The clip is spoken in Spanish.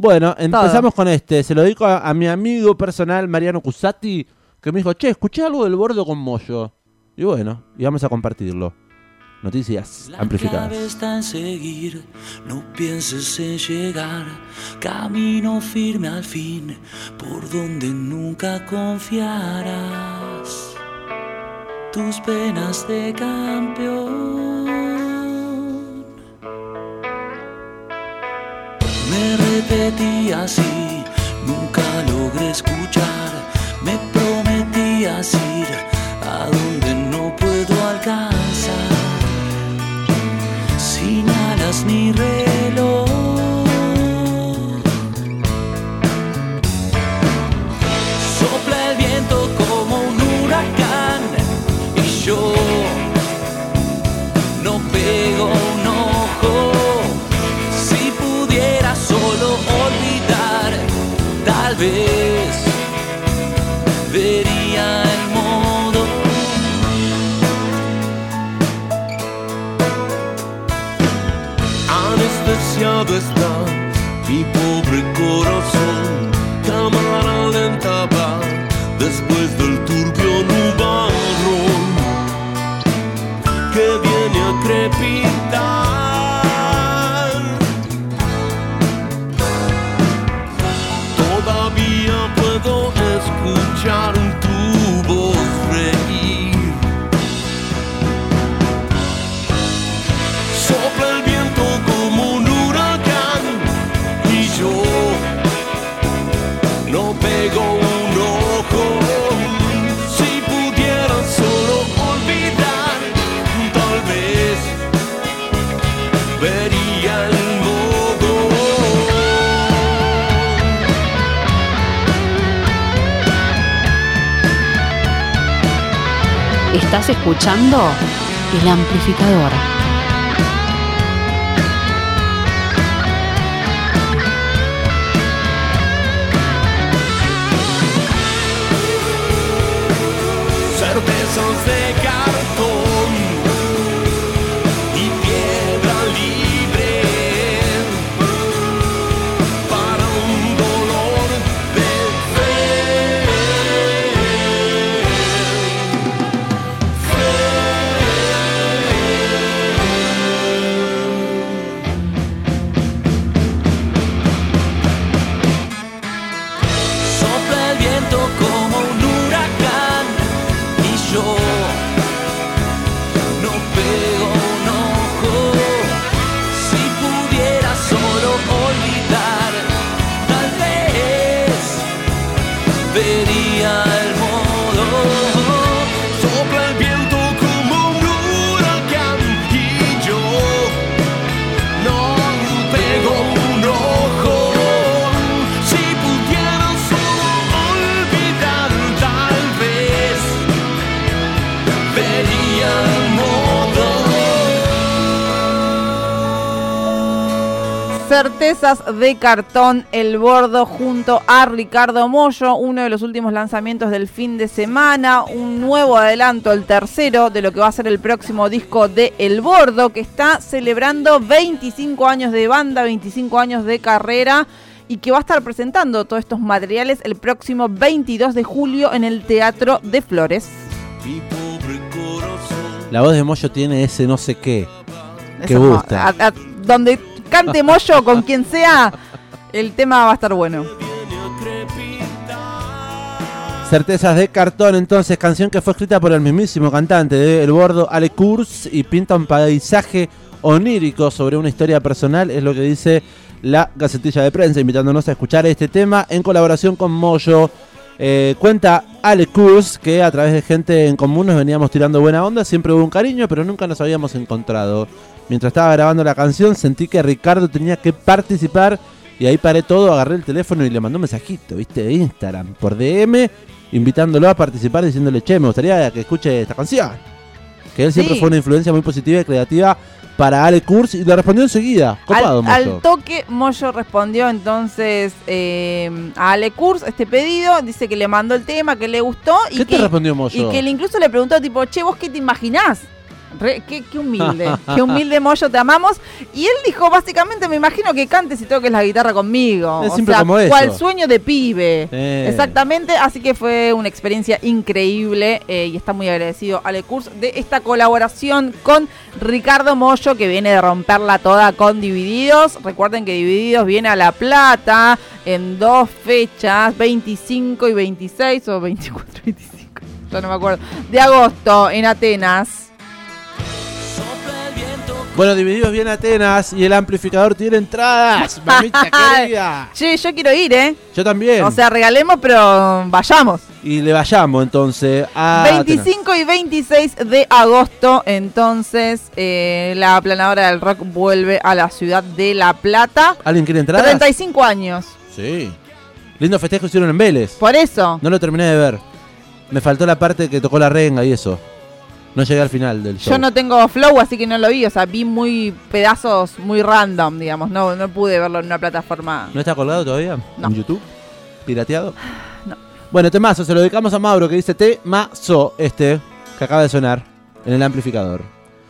Bueno, empezamos con este. Se lo dedico a, a mi amigo personal Mariano Cusati, que me dijo, che, escuché algo del bordo con mollo. Y bueno, y vamos a compartirlo. Noticias La amplificadas. clave está en seguir, no pienses en llegar, camino firme al fin, por donde nunca confiarás. Tus penas de campeón. Me repetí así, nunca logré escuchar, me prometías ir Está mi pobre corazón, cámara lenta va después del turbio nubarrón que viene a crepitar. Todavía puedo escuchar Estás escuchando el amplificador. cervezas de Certezas de cartón, el bordo junto a Ricardo Mollo, uno de los últimos lanzamientos del fin de semana, un nuevo adelanto, el tercero de lo que va a ser el próximo disco de El Bordo, que está celebrando 25 años de banda, 25 años de carrera y que va a estar presentando todos estos materiales el próximo 22 de julio en el Teatro de Flores. Mi pobre corazón. La voz de Moyo tiene ese no sé qué. Que Eso, gusta. a- a- donde cante Mollo con quien sea, el tema va a estar bueno. Certezas de cartón, entonces, canción que fue escrita por el mismísimo cantante de El Bordo, Ale Kurz, y pinta un paisaje onírico sobre una historia personal, es lo que dice la Gacetilla de Prensa, invitándonos a escuchar este tema en colaboración con Moyo. Eh, cuenta Ale Kurz que a través de gente en común nos veníamos tirando buena onda, siempre hubo un cariño, pero nunca nos habíamos encontrado. Mientras estaba grabando la canción, sentí que Ricardo tenía que participar y ahí paré todo, agarré el teléfono y le mandé un mensajito, viste, de Instagram, por DM, invitándolo a participar, diciéndole, che, me gustaría que escuche esta canción. Que él siempre Sí. fue una influencia muy positiva y creativa para Ale Kurz y le respondió enseguida. Copado, al, al toque, Moyo respondió entonces eh, a Ale Kurz este pedido. Dice que le mandó el tema, que le gustó. Y ¿Qué que, te respondió Moyo? Y que él incluso le preguntó, tipo, che, ¿vos qué te imaginás? Re- qué, qué humilde, qué humilde Moyo, te amamos. Y él dijo, básicamente, me imagino que cantes y toques la guitarra conmigo. Es o sea, como eso. cual sueño de pibe. Eh. Exactamente, así que fue una experiencia increíble eh, y está muy agradecido Ale Kurz de esta colaboración con Ricardo Mollo que viene de romperla toda con Divididos. Recuerden que Divididos viene a La Plata en dos fechas, 25 y 26 o 24 y 25, ya no me acuerdo, de agosto en Atenas. Bueno, divididos bien Atenas y el amplificador tiene entradas. Mamita querida. Che, yo quiero ir, ¿eh? Yo también. O sea, regalemos, pero vayamos. y le vayamos entonces a. Atenas. 25 y 26 de agosto, entonces eh, la aplanadora del rock vuelve a la ciudad de La Plata. ¿Alguien quiere entrar? 35 años. Sí. Lindo festejo hicieron en Vélez. Por eso. No lo terminé de ver. Me faltó la parte que tocó la renga y eso. No llegué al final del show. Yo no tengo flow, así que no lo vi. O sea, vi muy pedazos muy random, digamos. No, no pude verlo en una plataforma. ¿No está colgado todavía? No. ¿En YouTube? ¿Pirateado? No. Bueno, temazo, se lo dedicamos a Mauro que dice temazo este que acaba de sonar en el amplificador.